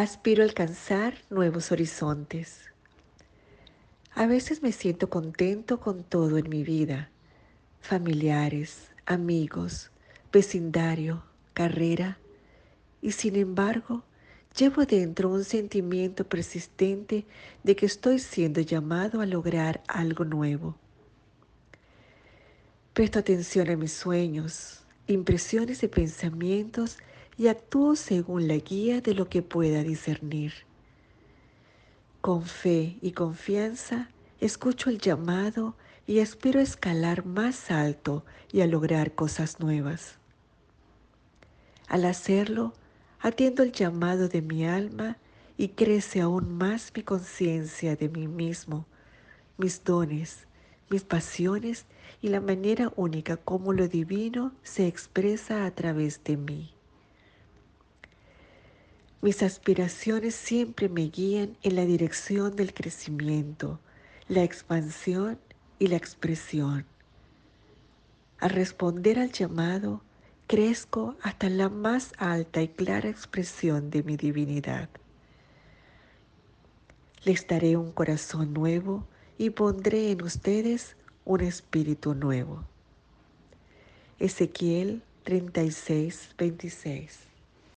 Aspiro a alcanzar nuevos horizontes. A veces me siento contento con todo en mi vida. Familiares, amigos, vecindario, carrera. Y sin embargo, llevo dentro un sentimiento persistente de que estoy siendo llamado a lograr algo nuevo. Presto atención a mis sueños, impresiones y pensamientos y actúo según la guía de lo que pueda discernir. Con fe y confianza escucho el llamado y espero escalar más alto y a lograr cosas nuevas. Al hacerlo, atiendo el llamado de mi alma y crece aún más mi conciencia de mí mismo, mis dones, mis pasiones y la manera única como lo divino se expresa a través de mí. Mis aspiraciones siempre me guían en la dirección del crecimiento, la expansión y la expresión. Al responder al llamado, crezco hasta la más alta y clara expresión de mi divinidad. Les daré un corazón nuevo y pondré en ustedes un espíritu nuevo. Ezequiel 36, 26